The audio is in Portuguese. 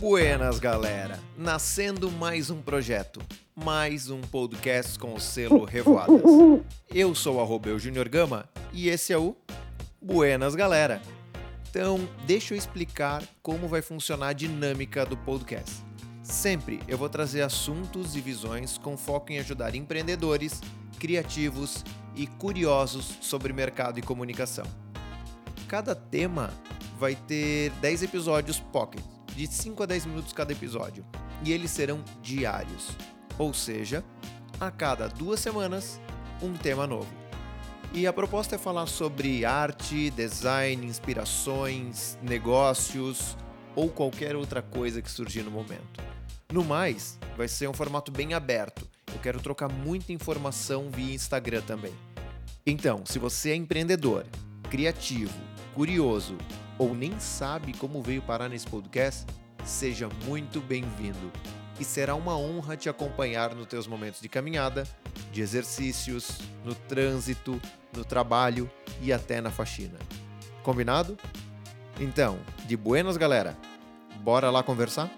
Buenas, galera! Nascendo mais um projeto, mais um podcast com o selo Revoadas. Eu sou o Junior Gama e esse é o Buenas, galera! Então, deixa eu explicar como vai funcionar a dinâmica do podcast. Sempre eu vou trazer assuntos e visões com foco em ajudar empreendedores, criativos e curiosos sobre mercado e comunicação. Cada tema vai ter 10 episódios pocket, de 5 a 10 minutos cada episódio, e eles serão diários, ou seja, a cada duas semanas, um tema novo. E a proposta é falar sobre arte, design, inspirações, negócios ou qualquer outra coisa que surgir no momento. No mais, vai ser um formato bem aberto. Eu quero trocar muita informação via Instagram também. Então, se você é empreendedor, criativo, curioso ou nem sabe como veio parar nesse podcast, seja muito bem-vindo. E será uma honra te acompanhar nos teus momentos de caminhada, de exercícios, no trânsito, no trabalho e até na faxina. Combinado? Então, de buenas, galera. Bora lá conversar?